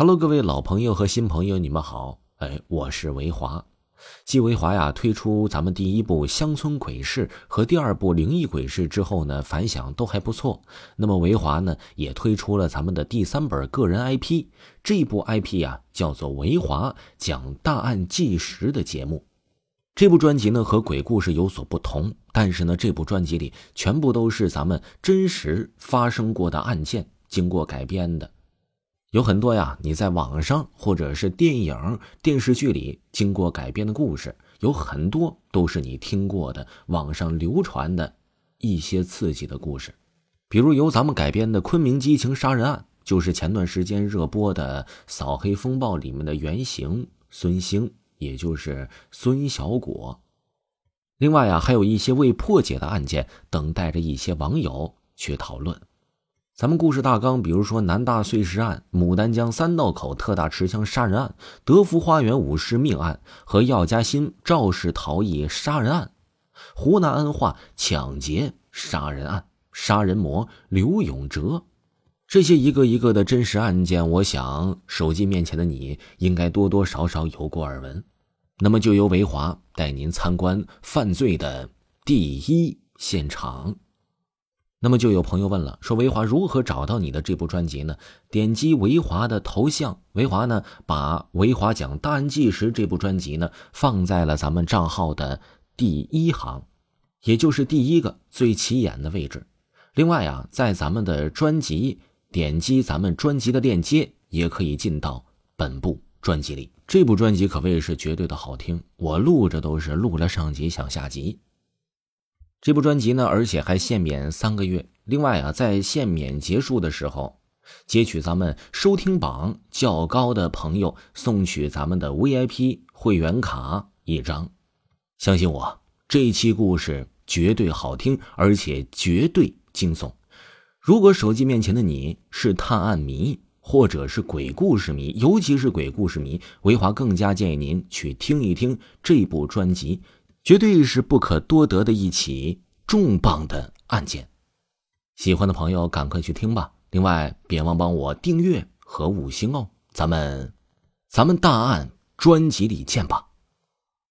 Hello，各位老朋友和新朋友，你们好。哎，我是维华。继维华呀推出咱们第一部《乡村鬼事》和第二部《灵异鬼事》之后呢，反响都还不错。那么维华呢也推出了咱们的第三本个人 IP，这部 IP 呀叫做维华讲大案纪实的节目。这部专辑呢和鬼故事有所不同，但是呢这部专辑里全部都是咱们真实发生过的案件经过改编的。有很多呀，你在网上或者是电影、电视剧里经过改编的故事，有很多都是你听过的网上流传的一些刺激的故事。比如由咱们改编的《昆明激情杀人案》，就是前段时间热播的《扫黑风暴》里面的原型孙兴，也就是孙小果。另外呀，还有一些未破解的案件，等待着一些网友去讨论。咱们故事大纲，比如说南大碎尸案、牡丹江三道口特大持枪杀人案、德福花园五尸命案和药家鑫肇事逃逸杀人案、湖南安化抢劫杀人案、杀人魔刘永哲，这些一个一个的真实案件，我想手机面前的你应该多多少少有过耳闻。那么，就由维华带您参观犯罪的第一现场。那么就有朋友问了，说维华如何找到你的这部专辑呢？点击维华的头像，维华呢把维华讲大案纪实这部专辑呢放在了咱们账号的第一行，也就是第一个最起眼的位置。另外啊，在咱们的专辑点击咱们专辑的链接，也可以进到本部专辑里。这部专辑可谓是绝对的好听，我录着都是录了上集想下集。这部专辑呢，而且还限免三个月。另外啊，在限免结束的时候，截取咱们收听榜较高的朋友送取咱们的 VIP 会员卡一张。相信我，这一期故事绝对好听，而且绝对惊悚。如果手机面前的你是探案迷，或者是鬼故事迷，尤其是鬼故事迷，维华更加建议您去听一听这部专辑。绝对是不可多得的一起重磅的案件，喜欢的朋友赶快去听吧。另外，别忘帮我订阅和五星哦。咱们，咱们大案专辑里见吧。